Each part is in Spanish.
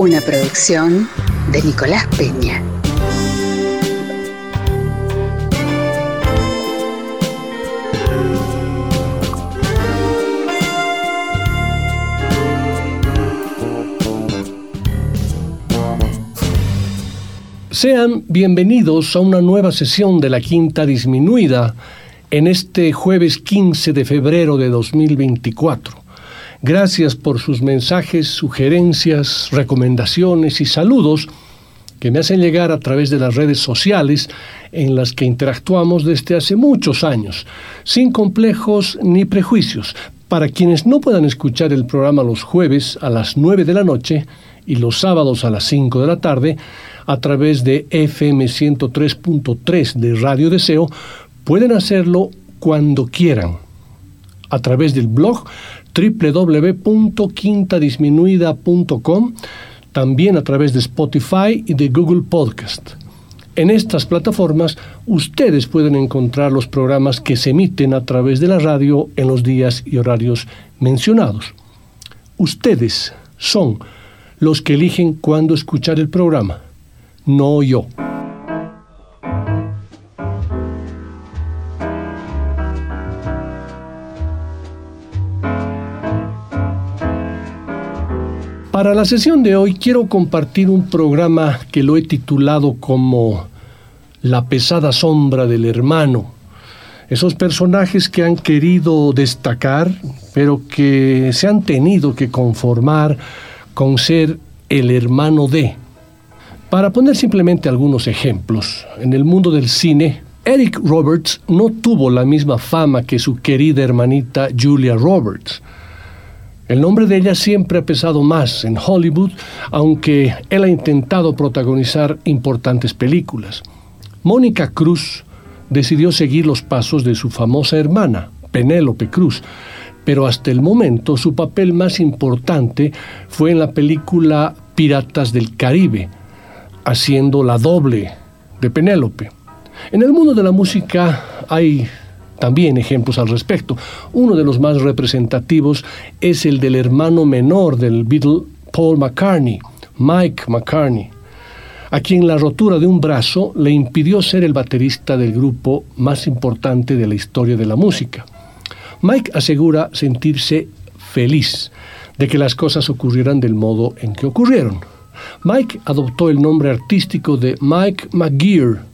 Una producción de Nicolás Peña. Sean bienvenidos a una nueva sesión de la Quinta Disminuida en este jueves 15 de febrero de 2024. Gracias por sus mensajes, sugerencias, recomendaciones y saludos que me hacen llegar a través de las redes sociales en las que interactuamos desde hace muchos años, sin complejos ni prejuicios. Para quienes no puedan escuchar el programa los jueves a las 9 de la noche y los sábados a las 5 de la tarde, a través de FM 103.3 de Radio Deseo, pueden hacerlo cuando quieran. A través del blog www.quintadisminuida.com, también a través de Spotify y de Google Podcast. En estas plataformas ustedes pueden encontrar los programas que se emiten a través de la radio en los días y horarios mencionados. Ustedes son los que eligen cuándo escuchar el programa no yo. Para la sesión de hoy quiero compartir un programa que lo he titulado como La pesada sombra del hermano. Esos personajes que han querido destacar, pero que se han tenido que conformar con ser el hermano de, para poner simplemente algunos ejemplos, en el mundo del cine, Eric Roberts no tuvo la misma fama que su querida hermanita Julia Roberts. El nombre de ella siempre ha pesado más en Hollywood, aunque él ha intentado protagonizar importantes películas. Mónica Cruz decidió seguir los pasos de su famosa hermana, Penélope Cruz, pero hasta el momento su papel más importante fue en la película Piratas del Caribe, haciendo la doble de Penélope. En el mundo de la música hay también ejemplos al respecto. Uno de los más representativos es el del hermano menor del Beatle Paul McCartney, Mike McCartney, a quien la rotura de un brazo le impidió ser el baterista del grupo más importante de la historia de la música. Mike asegura sentirse feliz de que las cosas ocurrieran del modo en que ocurrieron. Mike adoptó el nombre artístico de Mike McGear.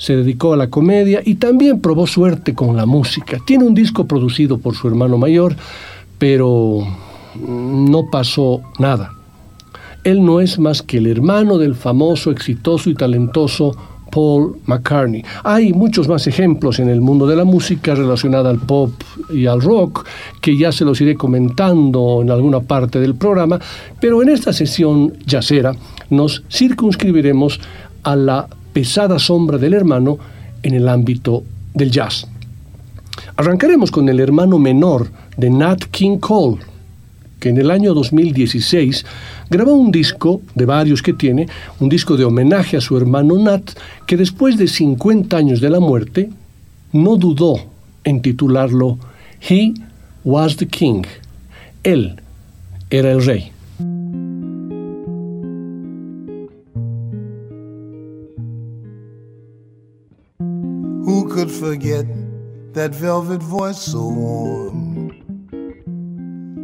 Se dedicó a la comedia y también probó suerte con la música. Tiene un disco producido por su hermano mayor, pero no pasó nada. Él no es más que el hermano del famoso, exitoso y talentoso Paul McCartney. Hay muchos más ejemplos en el mundo de la música relacionada al pop y al rock que ya se los iré comentando en alguna parte del programa, pero en esta sesión yacera nos circunscribiremos a la pesada sombra del hermano en el ámbito del jazz. Arrancaremos con el hermano menor de Nat King Cole, que en el año 2016 grabó un disco, de varios que tiene, un disco de homenaje a su hermano Nat, que después de 50 años de la muerte, no dudó en titularlo He Was the King. Él era el rey. Could forget that velvet voice so warm?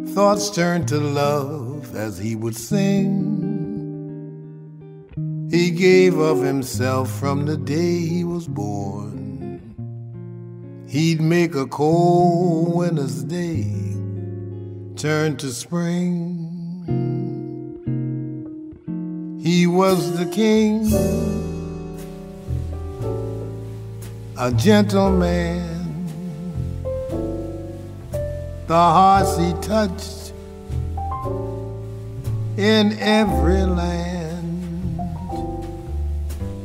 thoughts turned to love as he would sing. He gave of himself from the day he was born. He'd make a cold winter's day turn to spring. He was the king, a gentleman the hearts he touched in every land.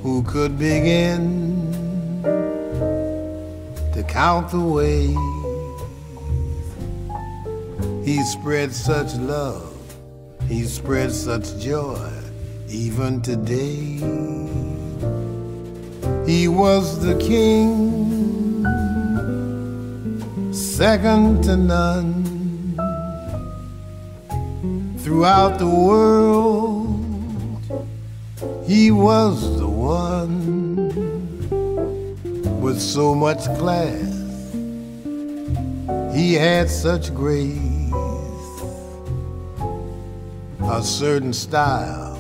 Who could begin to count the ways he spread such love, he spread such joy, even today. He was the king, second to none throughout the world. He was the one with so much class. He had such grace, a certain style,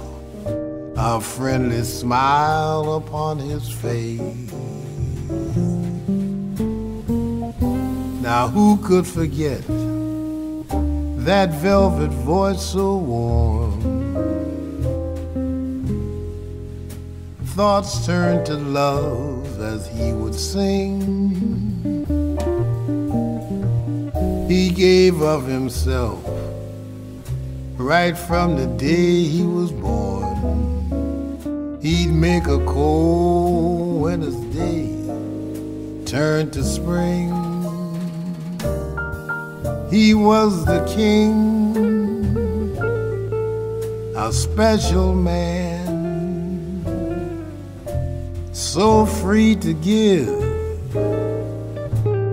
a friendly smile upon his face. Now, who could forget? that velvet voice so warm. Thoughts turned to love as he would sing. He gave of himself right from the day he was born. He'd make a cold winter's day turn to spring. He was the king, a special man, so free to give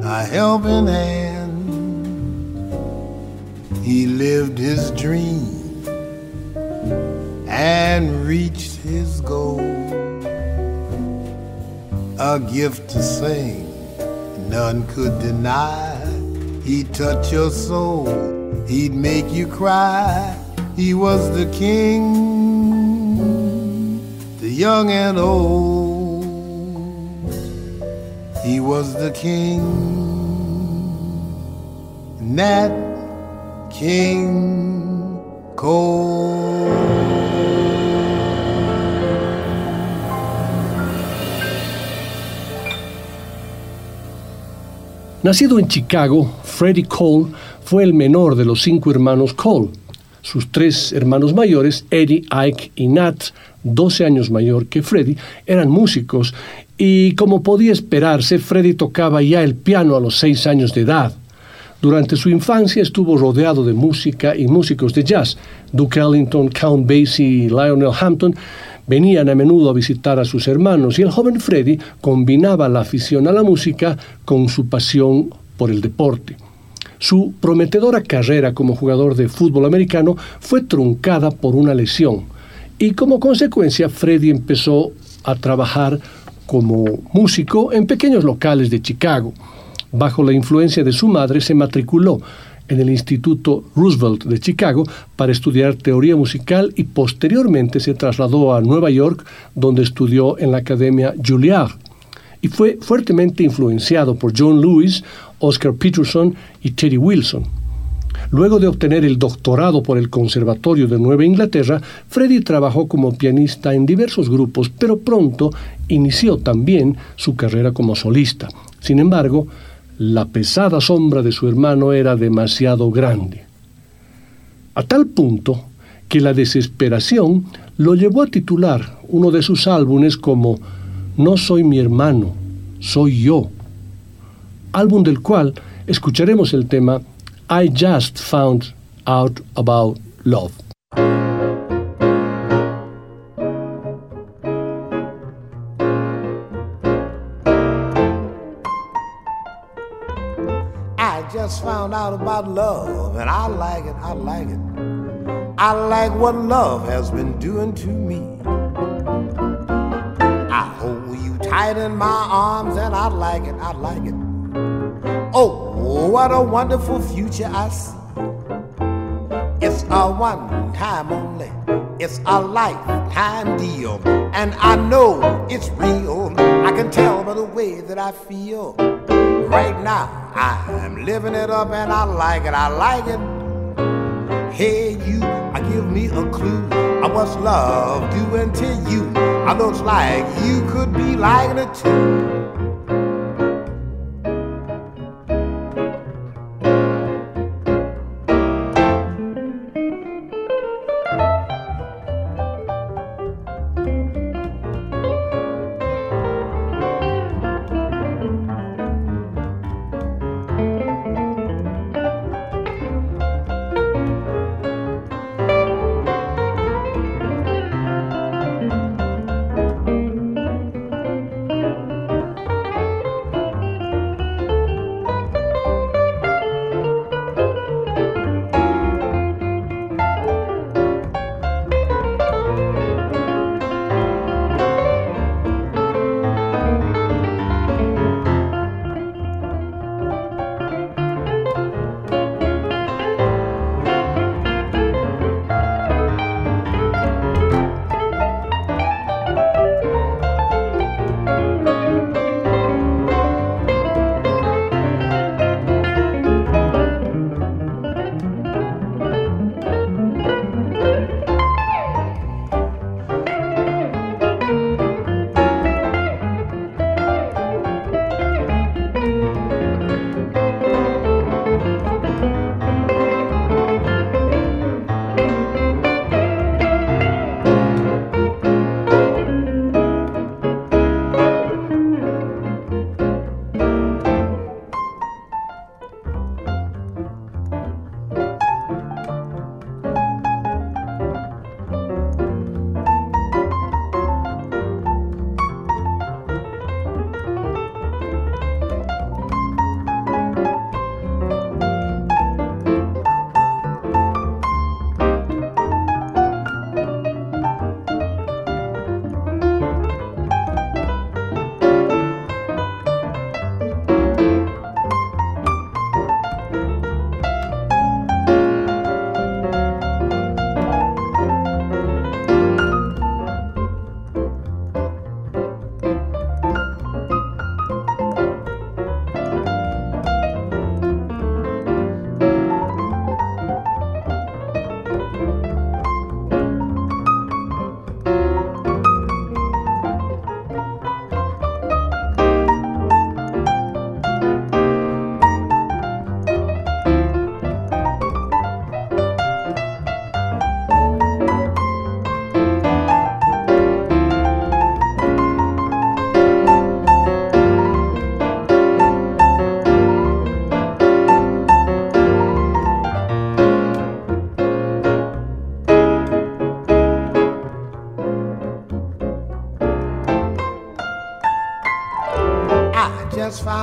a helping hand. He lived his dream and reached his goal. A gift to sing, none could deny He'd touch your soul, he'd make you cry. He was the king, the young and old. He was the king, Nat King Cole. Nacido en Chicago, Freddie Cole fue el menor de los cinco hermanos Cole. Sus tres hermanos mayores, Eddie, Ike y Nat, 12 años mayor que Freddie, eran músicos y como podía esperarse, Freddie tocaba ya el piano a los seis años de edad. Durante su infancia estuvo rodeado de música y músicos de jazz. Duke Ellington, Count Basie y Lionel Hampton venían a menudo a visitar a sus hermanos y el joven Freddy combinaba la afición a la música con su pasión por el deporte. Su prometedora carrera como jugador de fútbol americano fue truncada por una lesión y como consecuencia Freddy empezó a trabajar como músico en pequeños locales de Chicago. Bajo la influencia de su madre se matriculó en el Instituto Roosevelt de Chicago para estudiar teoría musical y posteriormente se trasladó a Nueva York donde estudió en la Academia Juilliard y fue fuertemente influenciado por John Lewis, Oscar Peterson y Teddy Wilson. Luego de obtener el doctorado por el Conservatorio de Nueva Inglaterra, Freddie trabajó como pianista en diversos grupos, pero pronto inició también su carrera como solista. Sin embargo, la pesada sombra de su hermano era demasiado grande, a tal punto que la desesperación lo llevó a titular uno de sus álbumes como No soy mi hermano, soy yo, álbum del cual escucharemos el tema I Just Found Out About Love. Found out about love, and I like it, I like it. I like what love has been doing to me. I hold you tight in my arms, and I like it, I like it. Oh, what a wonderful future I see. It's a one time only, it's a lifetime deal, and I know it's real. I can tell by the way that I feel right now. I'm living it up and I like it, I like it. Hey, you, I give me a clue of what's love doing to you. I looks like you could be liking it too.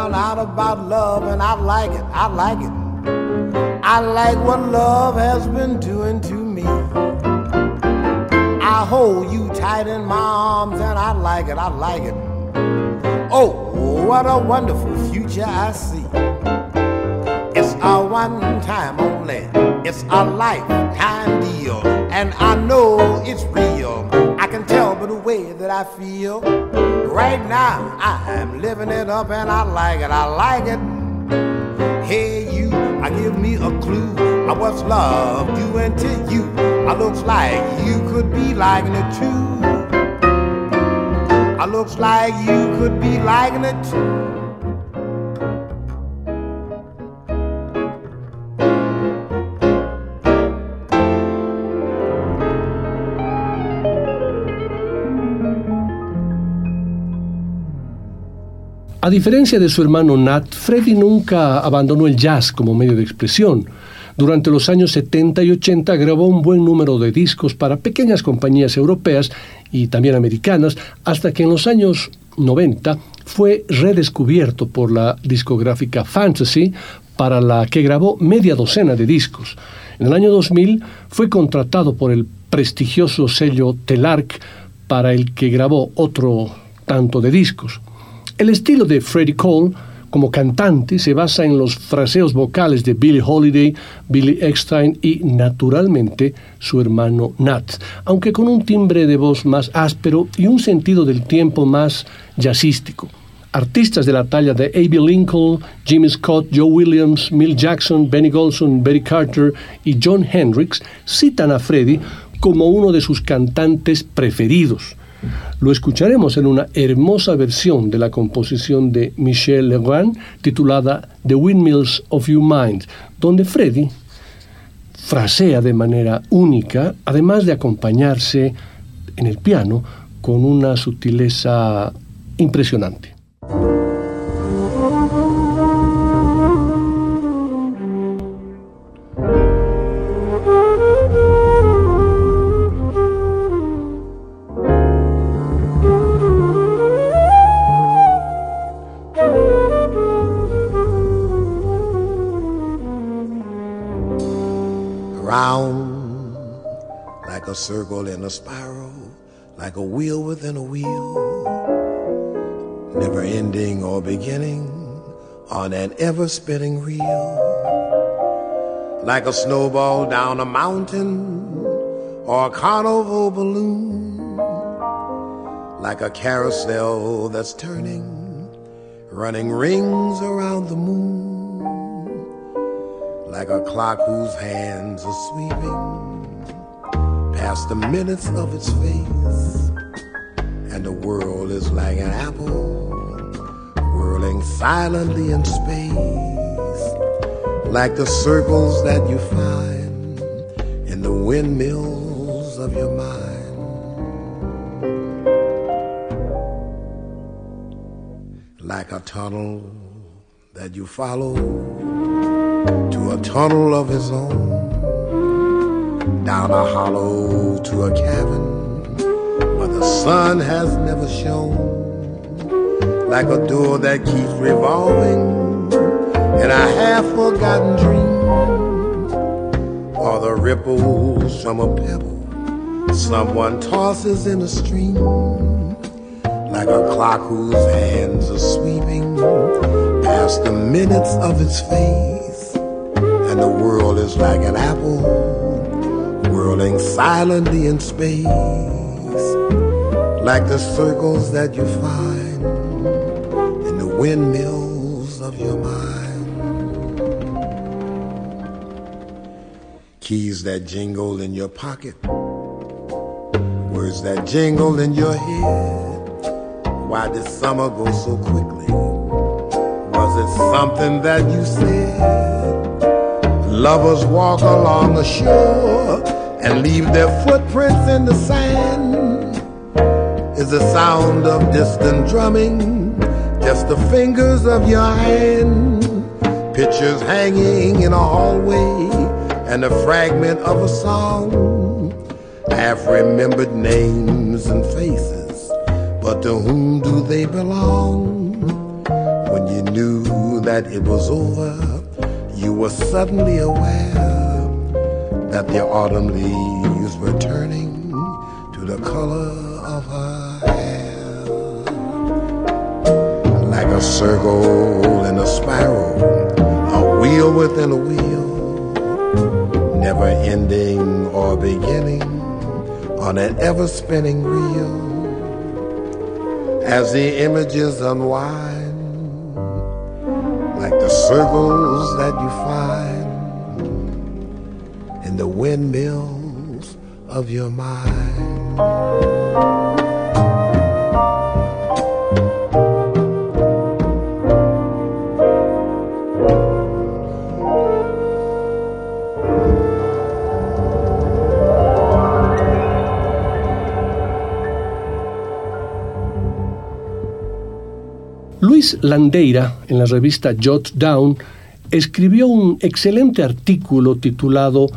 Found out about love and I like it, I like it. I like what love has been doing to me. I hold you tight in my arms and I like it, I like it. Oh, what a wonderful future I see. It's a one time only, it's a lifetime deal, and I know it's real. I can tell by the way that I feel. Right now, I'm living it up and I like it, I like it. Hey, you, I give me a clue of what's love doing to you. I looks like you could be liking it too. I looks like you could be liking it too. A diferencia de su hermano Nat, Freddie nunca abandonó el jazz como medio de expresión. Durante los años 70 y 80 grabó un buen número de discos para pequeñas compañías europeas y también americanas, hasta que en los años 90 fue redescubierto por la discográfica Fantasy, para la que grabó media docena de discos. En el año 2000 fue contratado por el prestigioso sello Telarc, para el que grabó otro tanto de discos. El estilo de Freddie Cole como cantante se basa en los fraseos vocales de Billie Holiday, Billy Eckstein y, naturalmente, su hermano Nat, aunque con un timbre de voz más áspero y un sentido del tiempo más jazzístico. Artistas de la talla de A.B. Lincoln, Jimmy Scott, Joe Williams, Mill Jackson, Benny Golson, Betty Carter y John Hendricks citan a Freddie como uno de sus cantantes preferidos. Lo escucharemos en una hermosa versión de la composición de Michel Legrand titulada The Windmills of Your Mind, donde Freddy frasea de manera única, además de acompañarse en el piano con una sutileza impresionante. A spiral, like a wheel within a wheel, never ending or beginning on an ever spinning reel, like a snowball down a mountain or a carnival balloon, like a carousel that's turning, running rings around the moon, like a clock whose hands are sweeping past the minutes of its face, and the world is like an apple whirling silently in space, like the circles that you find in the windmills of your mind. Like a tunnel that you follow to a tunnel of his own down a hollow to a cavern where the sun has never shone, like a door that keeps revolving in a half forgotten dream, or the ripples from a pebble someone tosses in a stream, like a clock whose hands are sweeping past the minutes of its face, and the world is like an apple whirling silently in space, like the circles that you find in the windmills of your mind. Keys that jingle in your pocket, words that jingle in your head. Why did summer go so quickly? Was it something that you said? Lovers walk along the shore and leave their footprints in the sand is the sound of distant drumming, just the fingers of your hand. Pictures hanging in a hallway and a fragment of a song. Half remembered names and faces, but to whom do they belong? When you knew that it was over, you were suddenly aware that the autumn leaves were turning to the color of her hair. Like a circle and a spiral, a wheel within a wheel, never ending or beginning on an ever spinning reel. As the images unwind, like the circles that you find in the windmills of your mind. Luis Landeira, en la revista Jot Down, escribió un excelente artículo titulado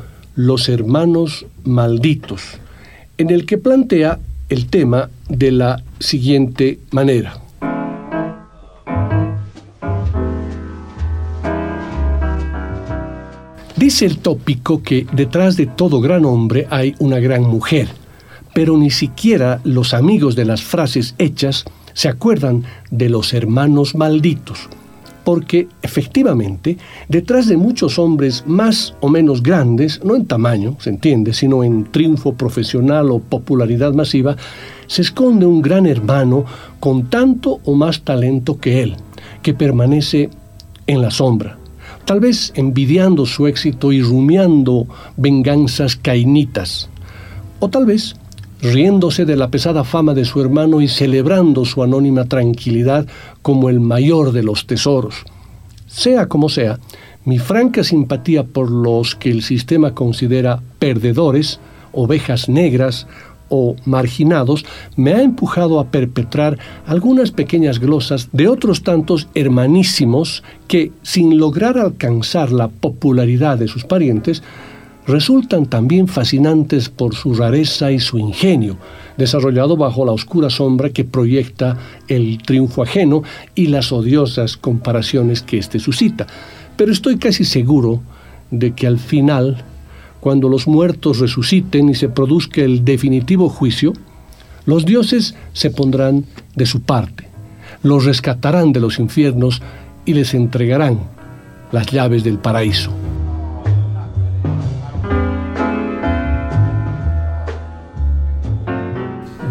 Los hermanos malditos, en el que plantea el tema de la siguiente manera. Dice el tópico que detrás de todo gran hombre hay una gran mujer, pero ni siquiera los amigos de las frases hechas se acuerdan de los hermanos malditos, porque efectivamente, detrás de muchos hombres más o menos grandes, no en tamaño, se entiende, sino en triunfo profesional o popularidad masiva, se esconde un gran hermano con tanto o más talento que él, que permanece en la sombra, tal vez envidiando su éxito y rumiando venganzas cainitas, o tal vez riéndose de la pesada fama de su hermano y celebrando su anónima tranquilidad como el mayor de los tesoros. Sea como sea, mi franca simpatía por los que el sistema considera perdedores, ovejas negras o marginados me ha empujado a perpetrar algunas pequeñas glosas de otros tantos hermanísimos que, sin lograr alcanzar la popularidad de sus parientes, resultan también fascinantes por su rareza y su ingenio, desarrollado bajo la oscura sombra que proyecta el triunfo ajeno y las odiosas comparaciones que éste suscita. Pero estoy casi seguro de que al final, cuando los muertos resuciten y se produzca el definitivo juicio, los dioses se pondrán de su parte, los rescatarán de los infiernos y les entregarán las llaves del paraíso.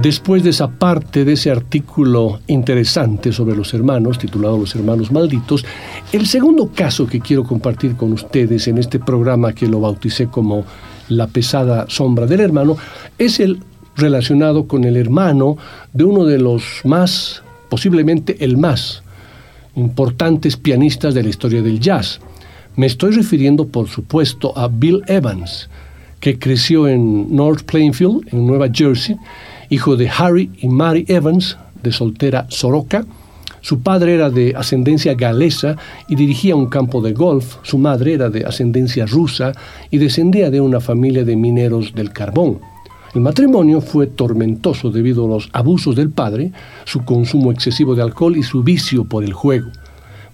Después de esa parte de ese artículo interesante sobre los hermanos, titulado Los hermanos malditos, el segundo caso que quiero compartir con ustedes en este programa que lo bauticé como La pesada sombra del hermano, es el relacionado con el hermano de uno de los más, posiblemente el más importantes pianistas de la historia del jazz. Me estoy refiriendo, por supuesto, a Bill Evans, que creció en North Plainfield, en Nueva Jersey, hijo de Harry y Mary Evans, de soltera Soroka. Su padre era de ascendencia galesa y dirigía un campo de golf. Su madre era de ascendencia rusa y descendía de una familia de mineros del carbón. El matrimonio fue tormentoso debido a los abusos del padre, su consumo excesivo de alcohol y su vicio por el juego.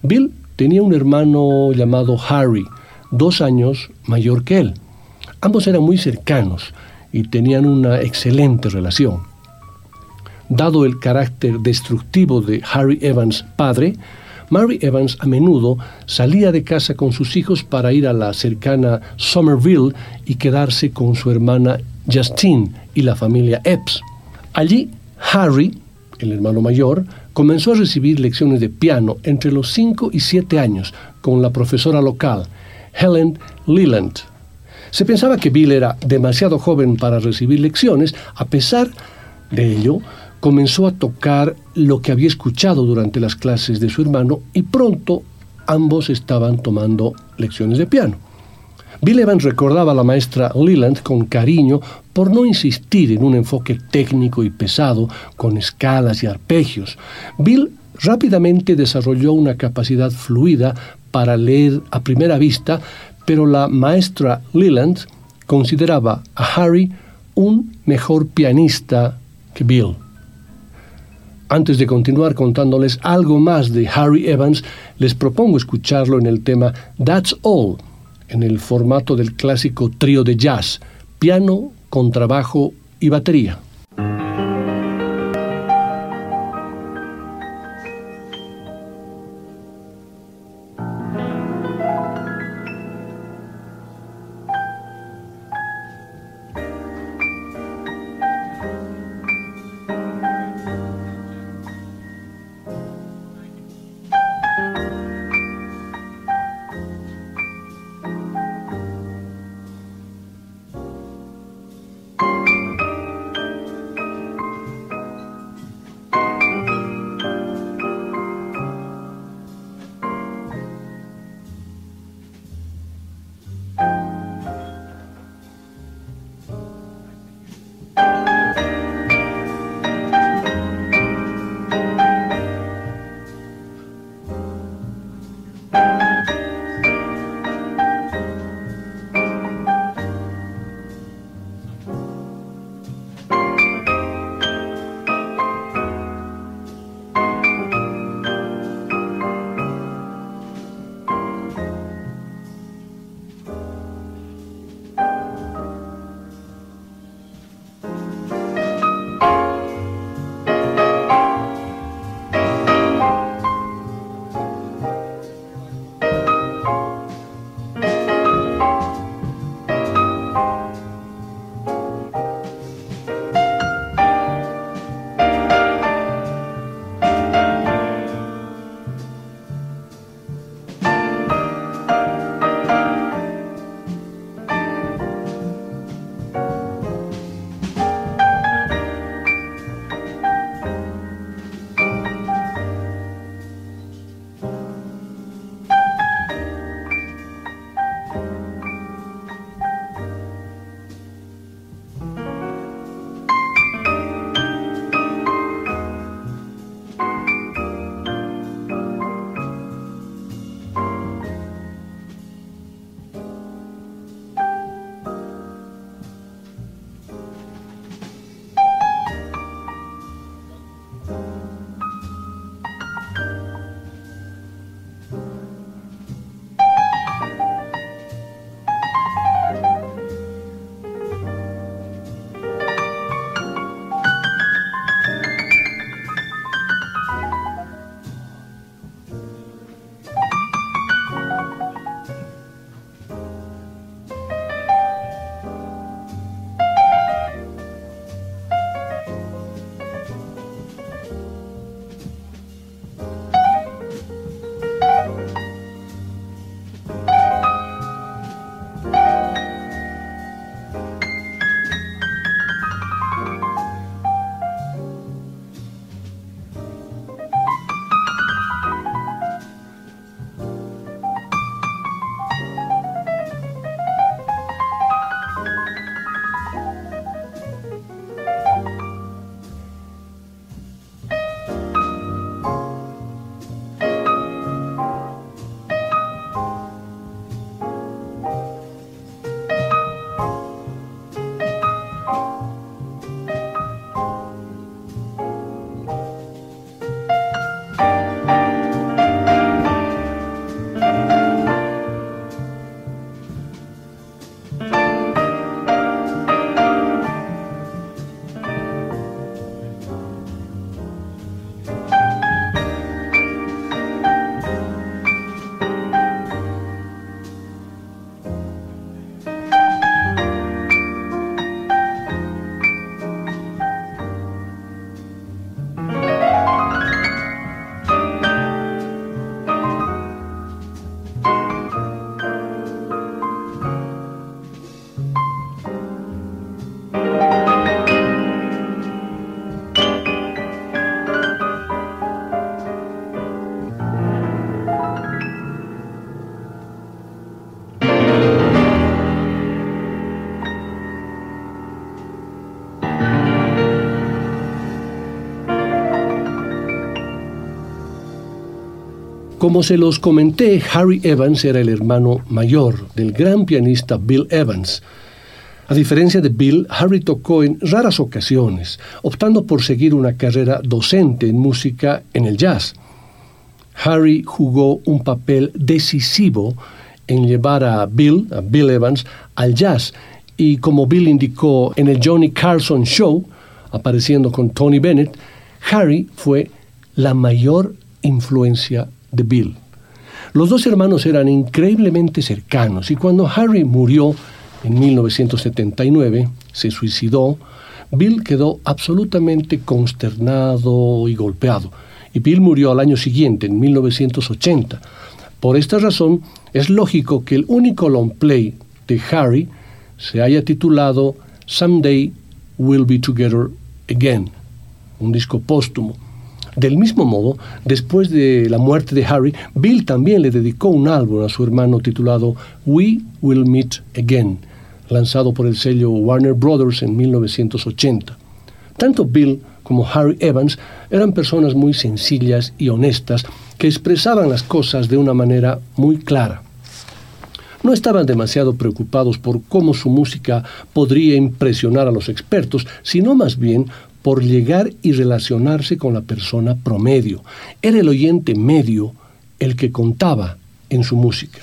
Bill tenía un hermano llamado Harry, dos años mayor que él. Ambos eran muy cercanos y tenían una excelente relación. Dado el carácter destructivo de Harry Evans padre, Mary Evans a menudo salía de casa con sus hijos para ir a la cercana Somerville y quedarse con su hermana Justine y la familia Epps. Allí, Harry, el hermano mayor, comenzó a recibir lecciones de piano entre los 5 y 7 años con la profesora local, Helen Leland. Se pensaba que Bill era demasiado joven para recibir lecciones, a pesar de ello, comenzó a tocar lo que había escuchado durante las clases de su hermano y pronto ambos estaban tomando lecciones de piano. Bill Evans recordaba a la maestra Leland con cariño por no insistir en un enfoque técnico y pesado con escalas y arpegios. Bill rápidamente desarrolló una capacidad fluida para leer a primera vista pero la maestra Leland consideraba a Harry un mejor pianista que Bill. Antes de continuar contándoles algo más de Harry Evans, les propongo escucharlo en el tema That's All, en el formato del clásico trío de jazz, piano, contrabajo y batería. Como se los comenté, Harry Evans era el hermano mayor del gran pianista Bill Evans. A diferencia de Bill, Harry tocó en raras ocasiones, optando por seguir una carrera docente en música en el jazz. Harry jugó un papel decisivo en llevar a Bill, a Bill Evans, al jazz, y como Bill indicó en el Johnny Carson Show, apareciendo con Tony Bennett, Harry fue la mayor influencia de Bill. Los dos hermanos eran increíblemente cercanos y cuando Harry murió en 1979, se suicidó, Bill quedó absolutamente consternado y golpeado. Y Bill murió al año siguiente, en 1980. Por esta razón, es lógico que el único long play de Harry se haya titulado Someday We'll Be Together Again, un disco póstumo. Del mismo modo, después de la muerte de Harry, Bill también le dedicó un álbum a su hermano titulado We Will Meet Again, lanzado por el sello Warner Brothers en 1980. Tanto Bill como Harry Evans eran personas muy sencillas y honestas que expresaban las cosas de una manera muy clara. No estaban demasiado preocupados por cómo su música podría impresionar a los expertos, sino más bien por llegar y relacionarse con la persona promedio. Era el oyente medio el que contaba en su música.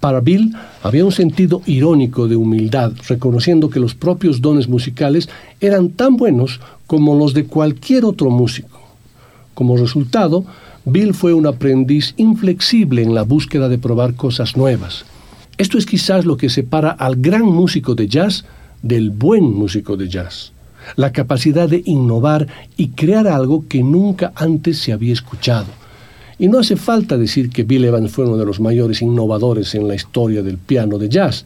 Para Bill había un sentido irónico de humildad, reconociendo que los propios dones musicales eran tan buenos como los de cualquier otro músico. Como resultado, Bill fue un aprendiz inflexible en la búsqueda de probar cosas nuevas. Esto es quizás lo que separa al gran músico de jazz del buen músico de jazz la capacidad de innovar y crear algo que nunca antes se había escuchado. Y no hace falta decir que Bill Evans fue uno de los mayores innovadores en la historia del piano de jazz.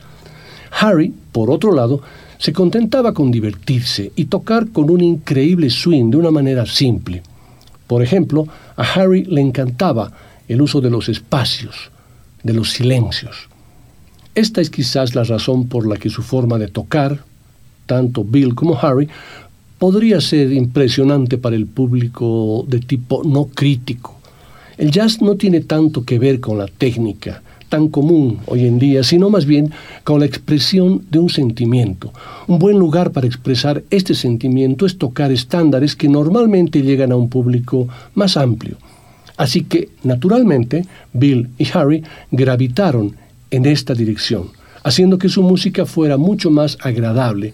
Harry, por otro lado, se contentaba con divertirse y tocar con un increíble swing de una manera simple. Por ejemplo, a Harry le encantaba el uso de los espacios, de los silencios. Esta es quizás la razón por la que su forma de tocar, tanto Bill como Harry, podría ser impresionante para el público de tipo no crítico. El jazz no tiene tanto que ver con la técnica tan común hoy en día, sino más bien con la expresión de un sentimiento. Un buen lugar para expresar este sentimiento es tocar estándares que normalmente llegan a un público más amplio. Así que, naturalmente, Bill y Harry gravitaron en esta dirección haciendo que su música fuera mucho más agradable.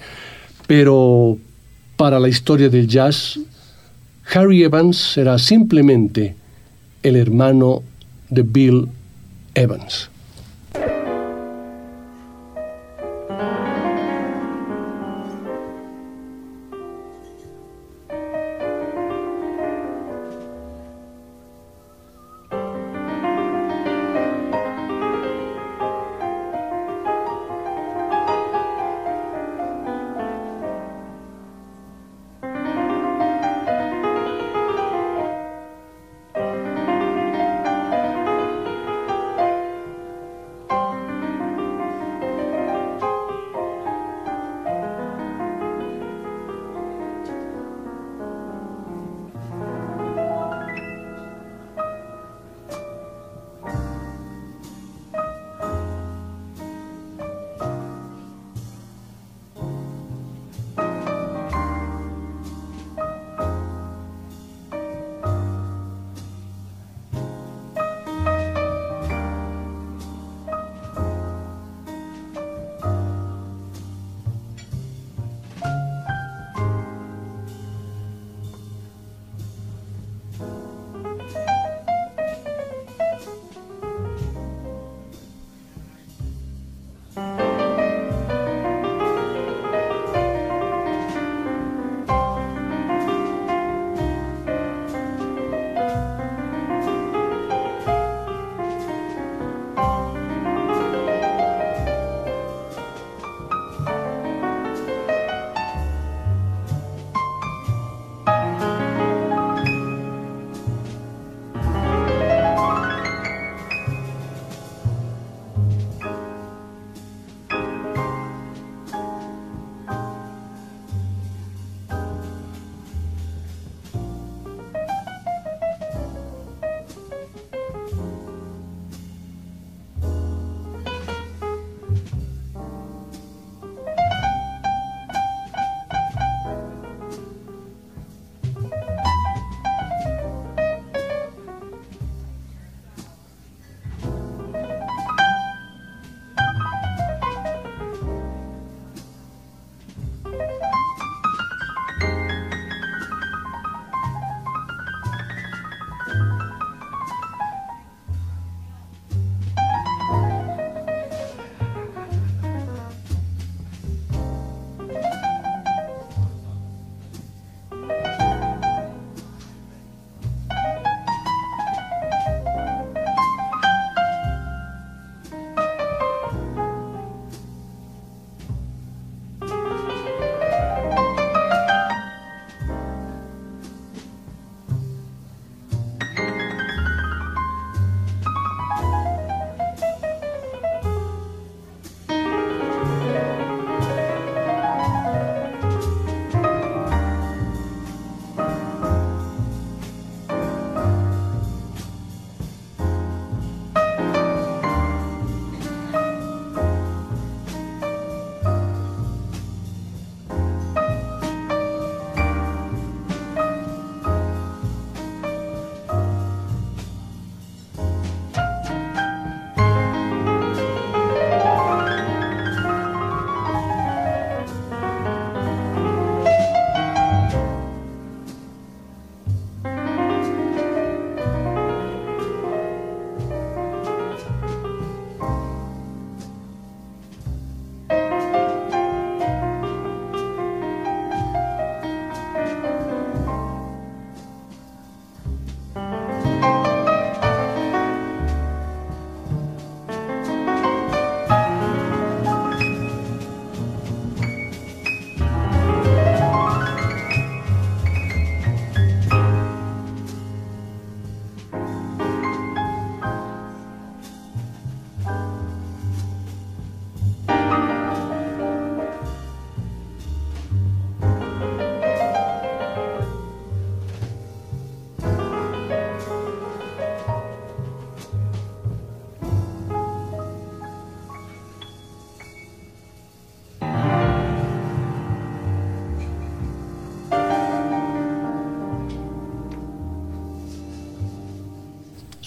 Pero para la historia del jazz, Harry Evans será simplemente el hermano de Bill Evans.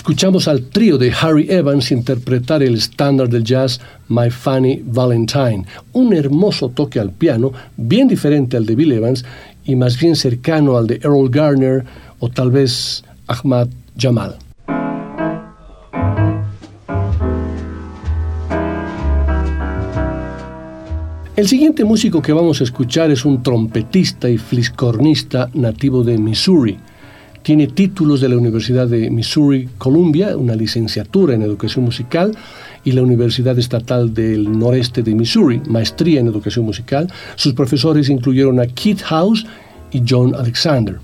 Escuchamos al trío de Harry Evans interpretar el estándar del jazz My Funny Valentine, un hermoso toque al piano, bien diferente al de Bill Evans y más bien cercano al de Earl Garner o tal vez Ahmad Jamal. El siguiente músico que vamos a escuchar es un trompetista y fliscornista nativo de Missouri. Tiene títulos de la Universidad de Missouri Columbia, una licenciatura en educación musical, y la Universidad Estatal del Noreste de Missouri, maestría en educación musical. Sus profesores incluyeron a Keith House y John Alexander.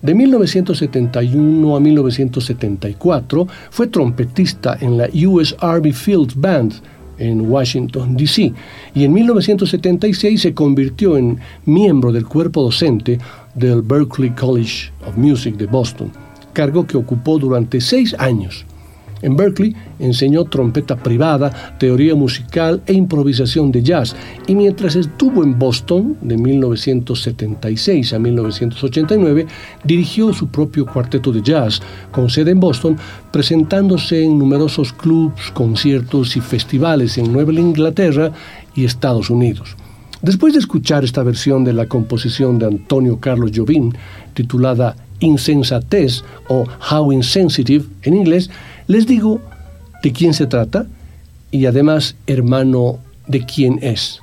De 1971 a 1974 fue trompetista en la US Army Field Band, en Washington, D.C. Y en 1976 se convirtió en miembro del cuerpo docente del Berklee College of Music de Boston, cargo que ocupó durante seis años. En Berkeley enseñó trompeta privada, teoría musical e improvisación de jazz, y mientras estuvo en Boston, de 1976 a 1989, dirigió su propio cuarteto de jazz, con sede en Boston, presentándose en numerosos clubs, conciertos y festivales en Nueva Inglaterra y Estados Unidos. Después de escuchar esta versión de la composición de Antonio Carlos Jobim, titulada Insensatez o How Insensitive en inglés, les digo de quién se trata y además, hermano, de quién es.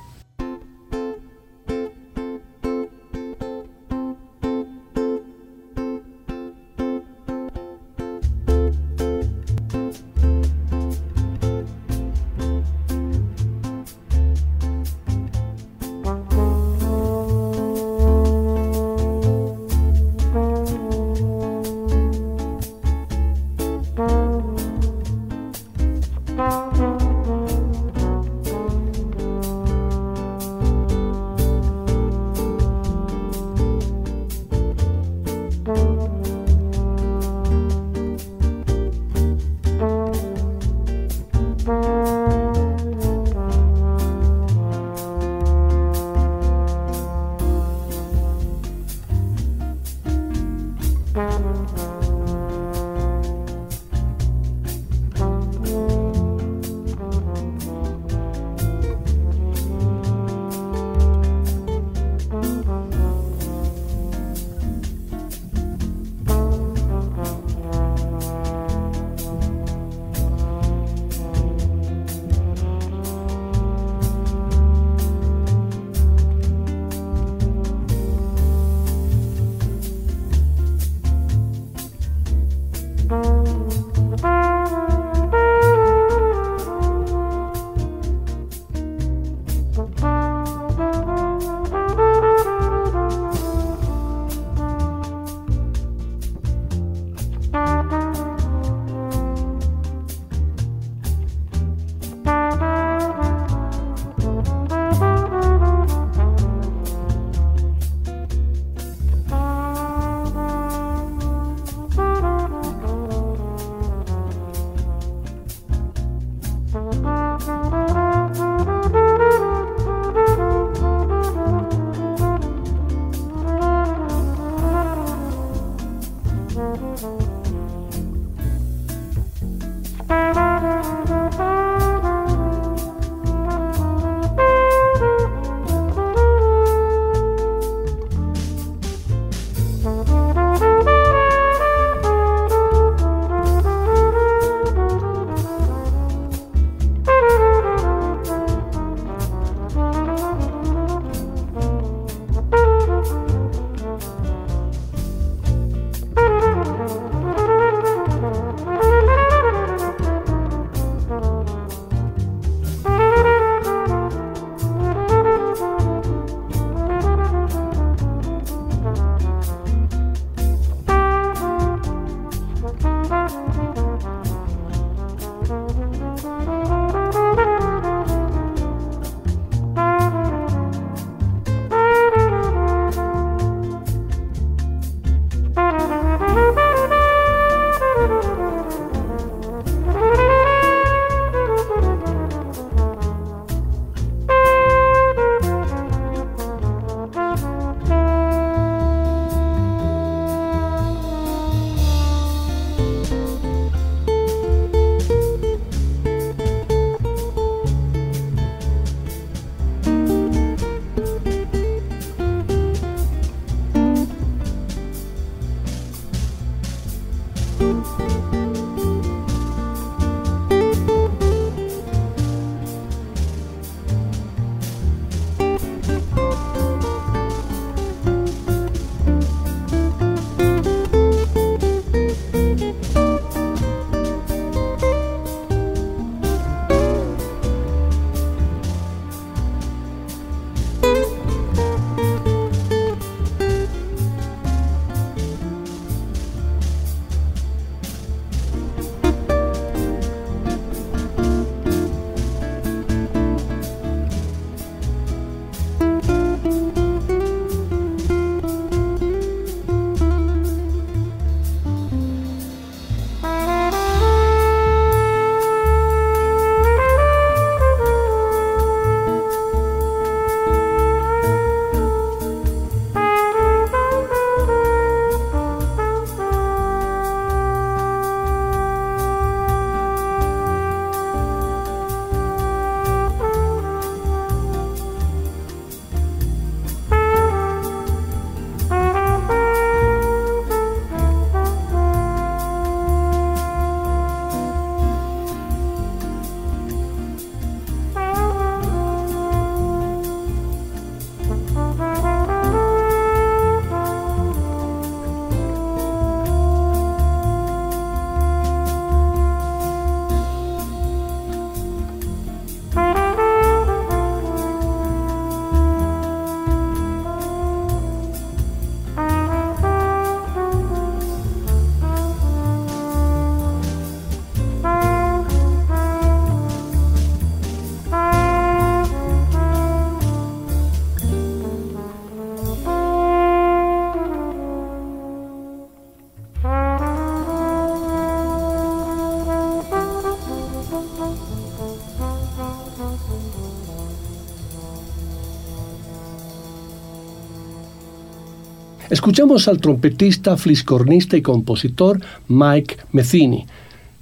Escuchamos al trompetista, fliscornista y compositor Mike Metheny.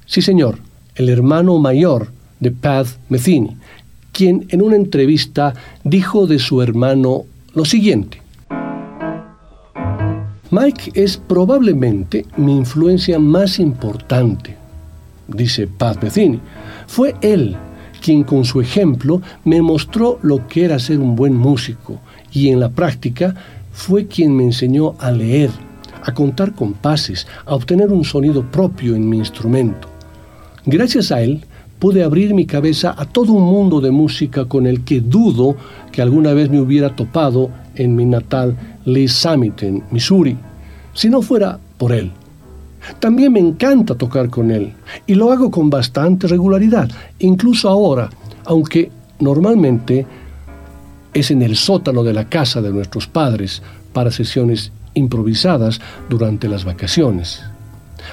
Sí, señor, el hermano mayor de Pat Metheny, quien en una entrevista dijo de su hermano lo siguiente. Mike es probablemente mi influencia más importante, dice Pat Metheny. Fue él quien con su ejemplo me mostró lo que era ser un buen músico y en la práctica fue quien me enseñó a leer, a contar compases, a obtener un sonido propio en mi instrumento. Gracias a él pude abrir mi cabeza a todo un mundo de música con el que dudo que alguna vez me hubiera topado en mi natal Lee Summit, Missouri, si no fuera por él. También me encanta tocar con él y lo hago con bastante regularidad, incluso ahora, aunque normalmente es en el sótano de la casa de nuestros padres para sesiones improvisadas durante las vacaciones.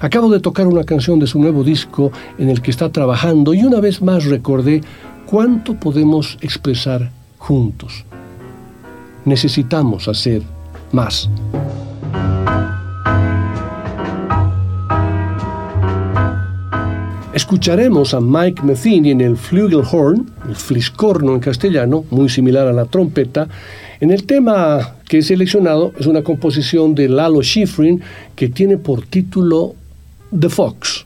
Acabo de tocar una canción de su nuevo disco en el que está trabajando y una vez más recordé cuánto podemos expresar juntos. Necesitamos hacer más. Escucharemos a Mike Metheny en el flugelhorn, el fliscorno en castellano, muy similar a la trompeta. En el tema que he seleccionado es una composición de Lalo Schifrin que tiene por título The Fox.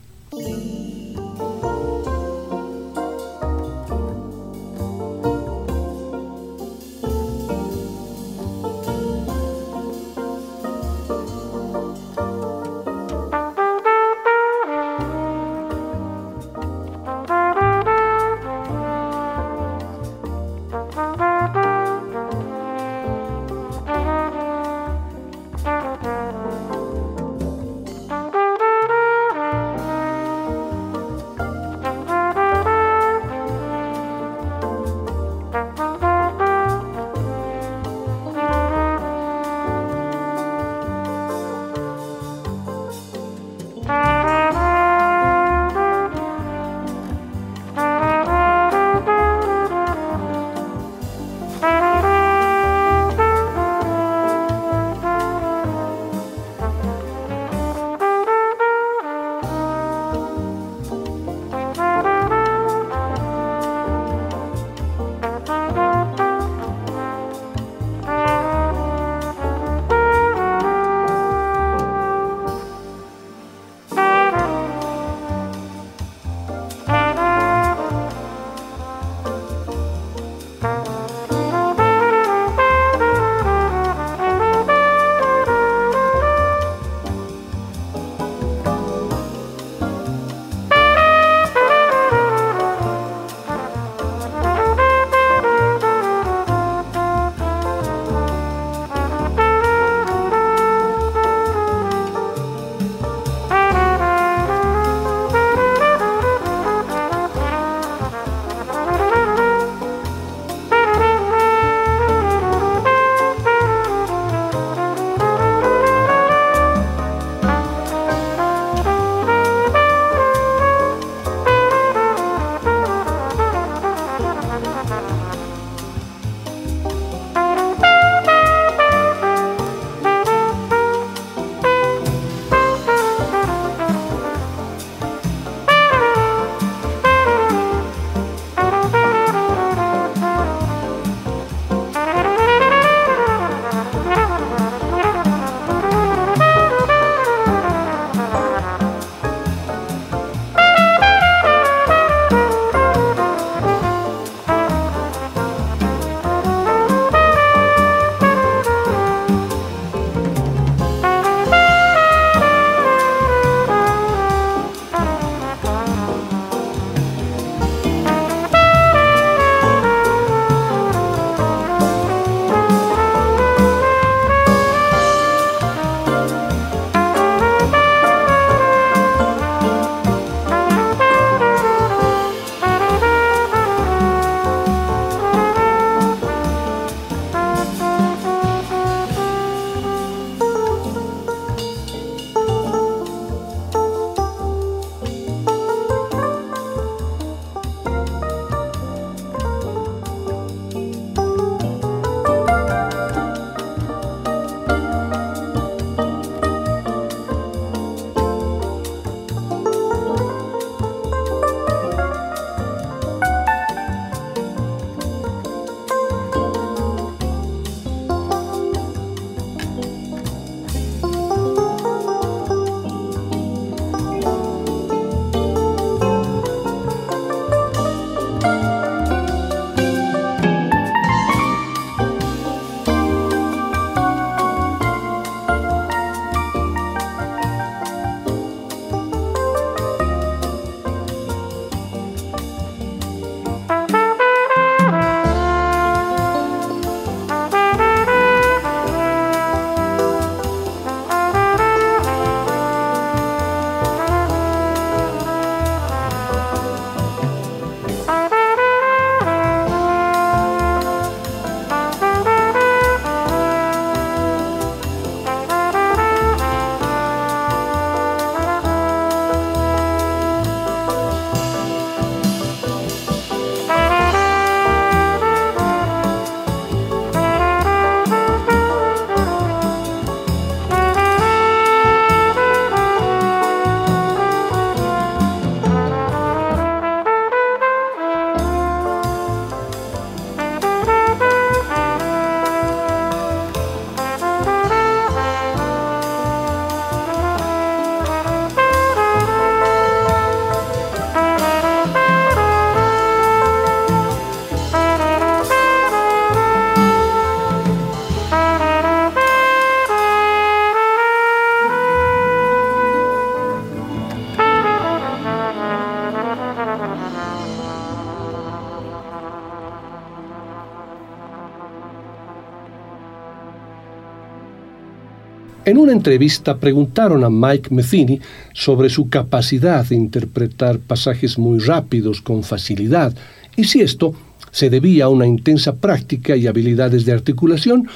Una entrevista preguntaron a Mike Metheny sobre su capacidad de interpretar pasajes muy rápidos con facilidad y si esto se debía a una intensa práctica y habilidades de articulación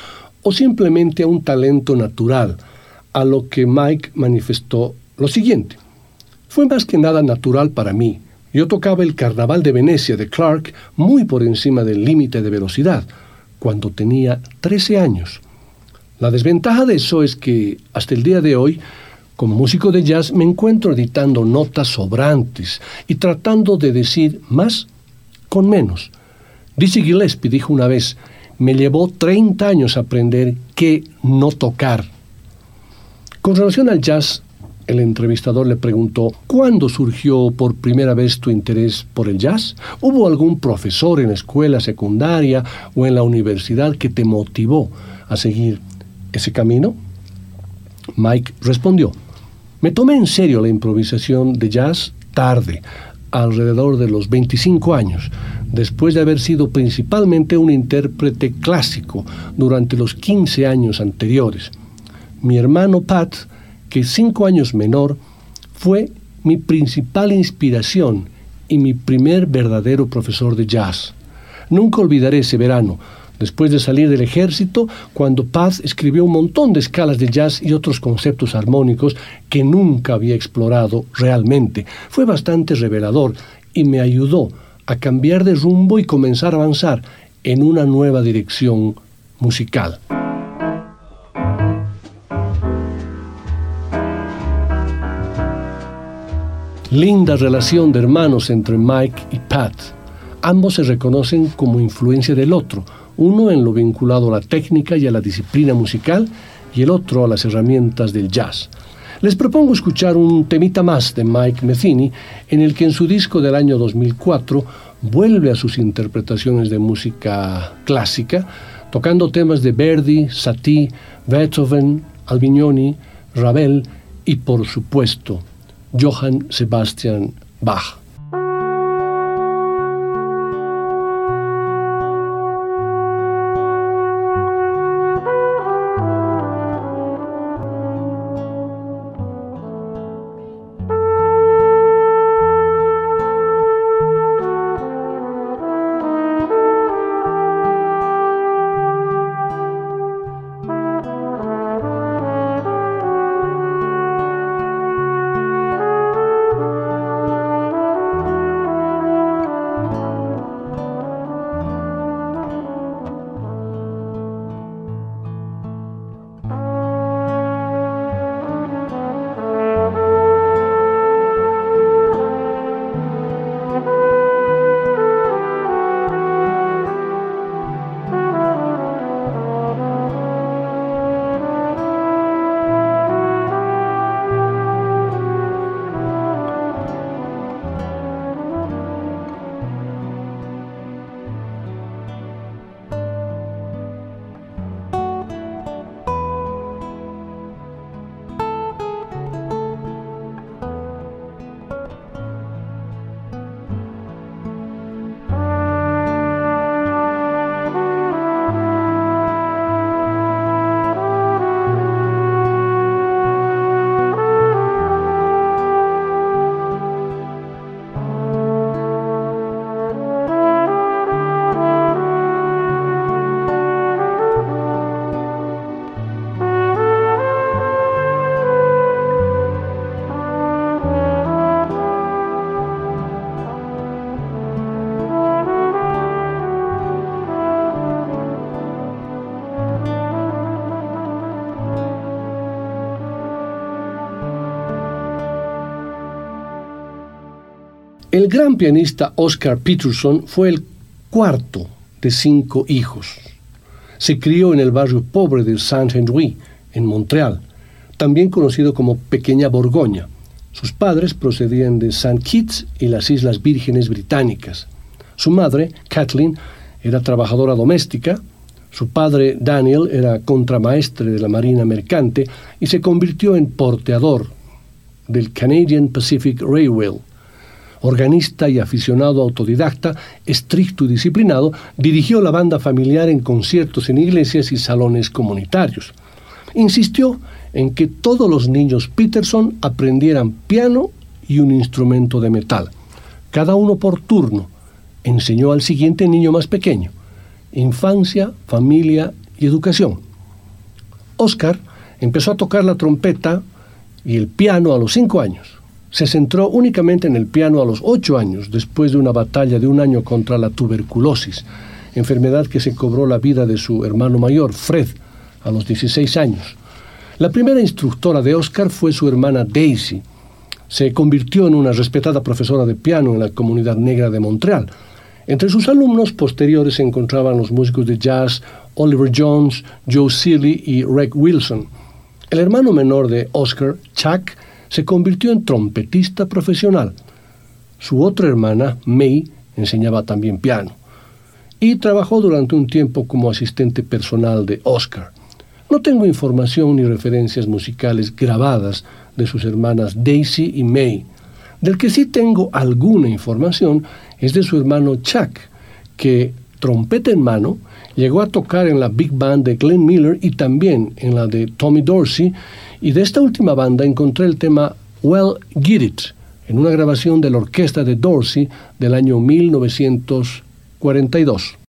o simplemente a un talento natural, a lo que Mike manifestó lo siguiente. Fue más que nada natural para mí. Yo tocaba el Carnaval de Venecia de Clark muy por encima del límite de velocidad, cuando tenía 13 años. La desventaja de eso es que hasta el día de hoy, como músico de jazz, me encuentro editando notas sobrantes y tratando de decir más con menos. Dizzy Gillespie dijo una vez, me llevó 30 años aprender qué no tocar. Con relación al jazz, el entrevistador le preguntó, ¿cuándo surgió por primera vez tu interés por el jazz? ¿Hubo algún profesor en la escuela secundaria o en la universidad que te motivó a seguir ese camino? Mike respondió, me tomé en serio la improvisación de jazz tarde, alrededor de los 25 años, después de haber sido principalmente un intérprete clásico durante los 15 años anteriores. Mi hermano Pat, que cinco años menor, fue mi principal inspiración y mi primer verdadero profesor de jazz. Nunca olvidaré ese verano, después de salir del ejército, cuando Paz escribió un montón de escalas de jazz y otros conceptos armónicos que nunca había explorado realmente. Fue bastante revelador y me ayudó a cambiar de rumbo y comenzar a avanzar en una nueva dirección musical. Linda relación de hermanos entre Mike y Pat. Ambos se reconocen como influencia del otro, uno en lo vinculado a la técnica y a la disciplina musical y el otro a las herramientas del jazz. Les propongo escuchar un temita más de Mike Metheny, en el que en su disco del año 2004 vuelve a sus interpretaciones de música clásica, tocando temas de Verdi, Satie, Beethoven, Albignoni, Ravel y, por supuesto, Johann Sebastian Bach. El gran pianista Oscar Peterson fue el cuarto de cinco hijos. Se crió en el barrio pobre de Saint-Henri, en Montreal, también conocido como Pequeña Borgoña. Sus padres procedían de St. Kitts y las Islas Vírgenes Británicas. Su madre, Kathleen, era trabajadora doméstica, su padre, Daniel, era contramaestre de la Marina Mercante y se convirtió en porteador del Canadian Pacific Railway organista y aficionado autodidacta, estricto y disciplinado, dirigió la banda familiar en conciertos en iglesias y salones comunitarios. insistió en que todos los niños Peterson aprendieran piano y un instrumento de metal, cada uno por turno. Enseñó al siguiente niño más pequeño, infancia, familia y educación. Oscar empezó a tocar la trompeta y el piano a los cinco años. Se centró únicamente en el piano a los ocho años, después de una batalla de un año contra la tuberculosis, enfermedad que se cobró la vida de su hermano mayor, Fred, a los 16 años. La primera instructora de Oscar fue su hermana Daisy. Se convirtió en una respetada profesora de piano en la comunidad negra de Montreal. Entre sus alumnos posteriores se encontraban los músicos de jazz Oliver Jones, Joe Seeley y Reg Wilson. El hermano menor de Oscar, Chuck, se convirtió en trompetista profesional. Su otra hermana, May, enseñaba también piano y trabajó durante un tiempo como asistente personal de Oscar. No tengo información ni referencias musicales grabadas de sus hermanas Daisy y May. Del que sí tengo alguna información es de su hermano Chuck, que, trompeta en mano, llegó a tocar en la big band de Glenn Miller y también en la de Tommy Dorsey, y de esta última banda encontré el tema Well Get It, en una grabación de la orquesta de Dorsey del año 1942.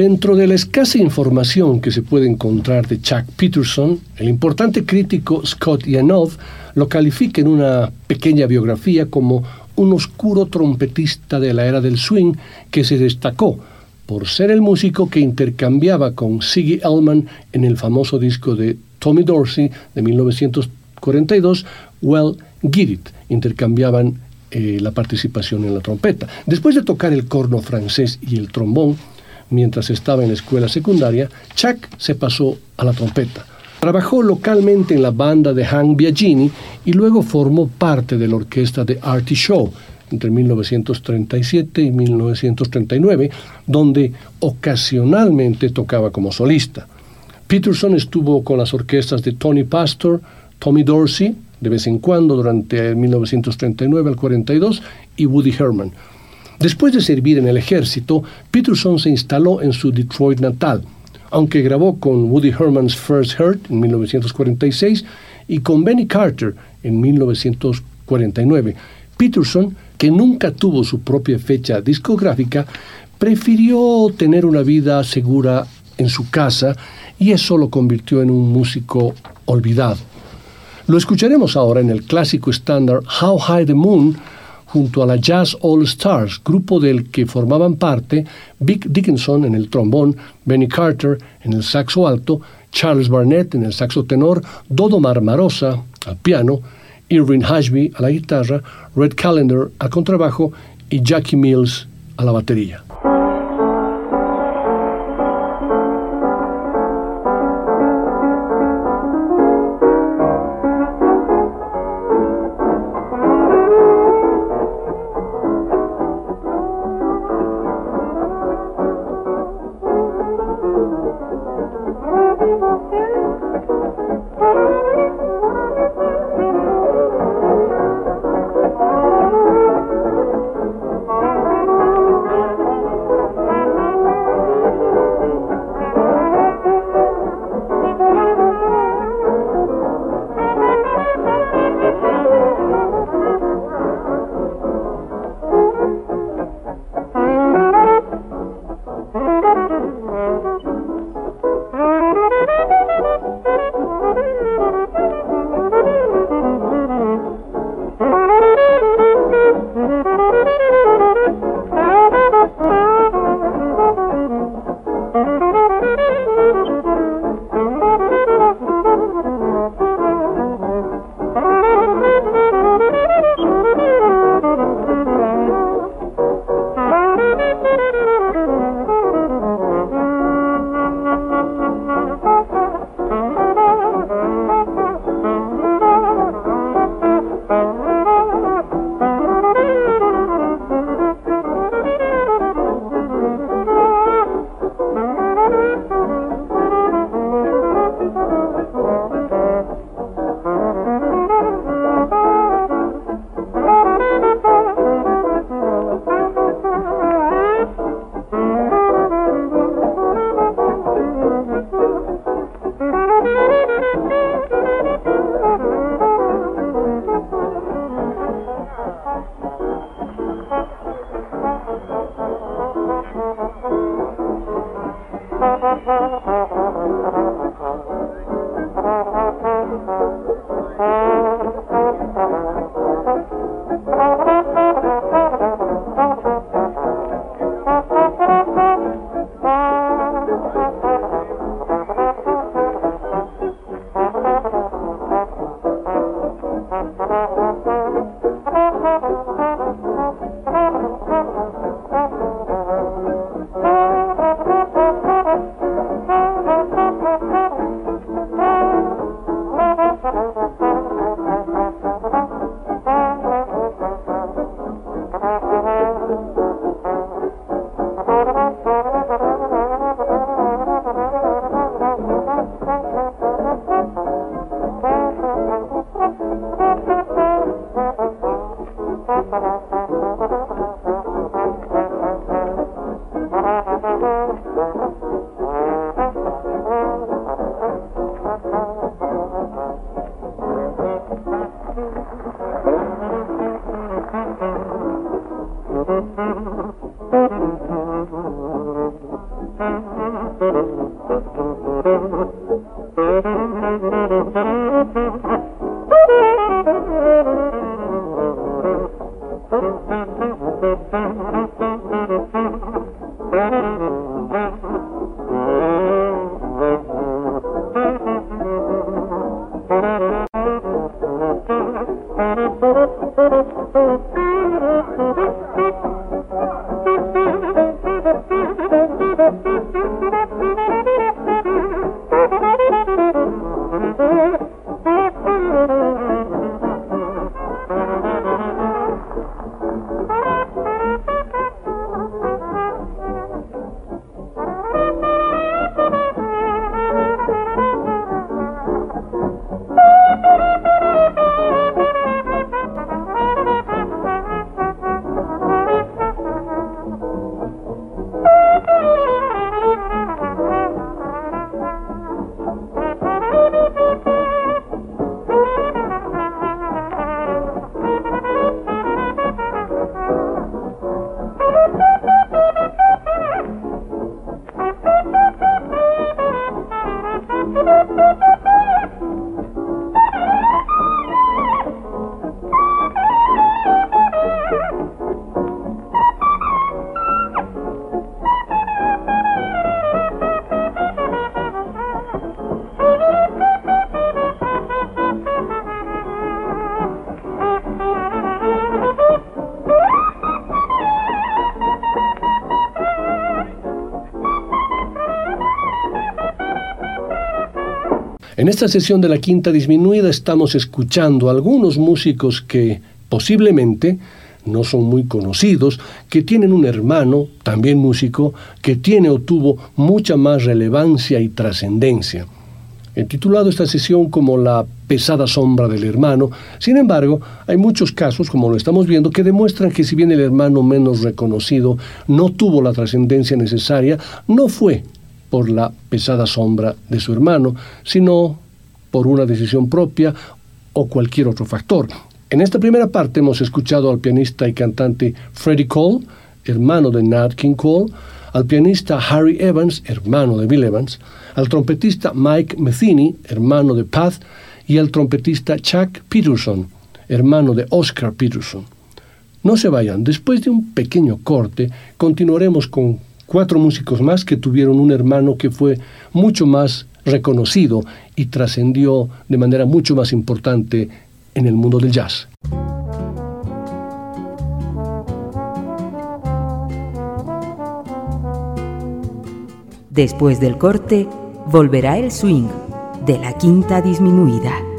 Dentro de la escasa información que se puede encontrar de Chuck Peterson, el importante crítico Scott Yanov lo califica en una pequeña biografía como un oscuro trompetista de la era del swing que se destacó por ser el músico que intercambiaba con Siggy Elman en el famoso disco de Tommy Dorsey de 1942, Well Get It. Intercambiaban eh, la participación en la trompeta. Después de tocar el corno francés y el trombón, mientras estaba en la escuela secundaria, Chuck se pasó a la trompeta. Trabajó localmente en la banda de Hank Biagini y luego formó parte de la orquesta de Artie Shaw entre 1937 y 1939, donde ocasionalmente tocaba como solista. Peterson estuvo con las orquestas de Tony Pastor, Tommy Dorsey, de vez en cuando durante 1939 al 42, y Woody Herman. Después de servir en el ejército, Peterson se instaló en su Detroit natal, aunque grabó con Woody Herman's First Hurt en 1946 y con Benny Carter en 1949. Peterson, que nunca tuvo su propia fecha discográfica, prefirió tener una vida segura en su casa y eso lo convirtió en un músico olvidado. Lo escucharemos ahora en el clásico estándar How High the Moon junto a la Jazz All Stars, grupo del que formaban parte Vic Dickinson en el trombón, Benny Carter en el saxo alto, Charles Barnett en el saxo tenor, Dodo Marmarosa al piano, Irving Hashby a la guitarra, Red Callender al contrabajo y Jackie Mills a la batería. Esta sesión de la quinta disminuida estamos escuchando algunos músicos que posiblemente no son muy conocidos, que tienen un hermano, también músico, que tiene o tuvo mucha más relevancia y trascendencia. He titulado esta sesión como La pesada sombra del hermano. Sin embargo, hay muchos casos, como lo estamos viendo, que demuestran que si bien el hermano menos reconocido no tuvo la trascendencia necesaria, no fue por la pesada sombra de su hermano, sino por una decisión propia o cualquier otro factor. En esta primera parte hemos escuchado al pianista y cantante Freddie Cole, hermano de Nat King Cole, al pianista Harry Evans, hermano de Bill Evans, al trompetista Mike Metheny, hermano de Pat, y al trompetista Chuck Peterson, hermano de Oscar Peterson. No se vayan, después de un pequeño corte, continuaremos con cuatro músicos más que tuvieron un hermano que fue mucho más reconocido y trascendió de manera mucho más importante en el mundo del jazz. Después del corte, volverá el swing de la quinta disminuida.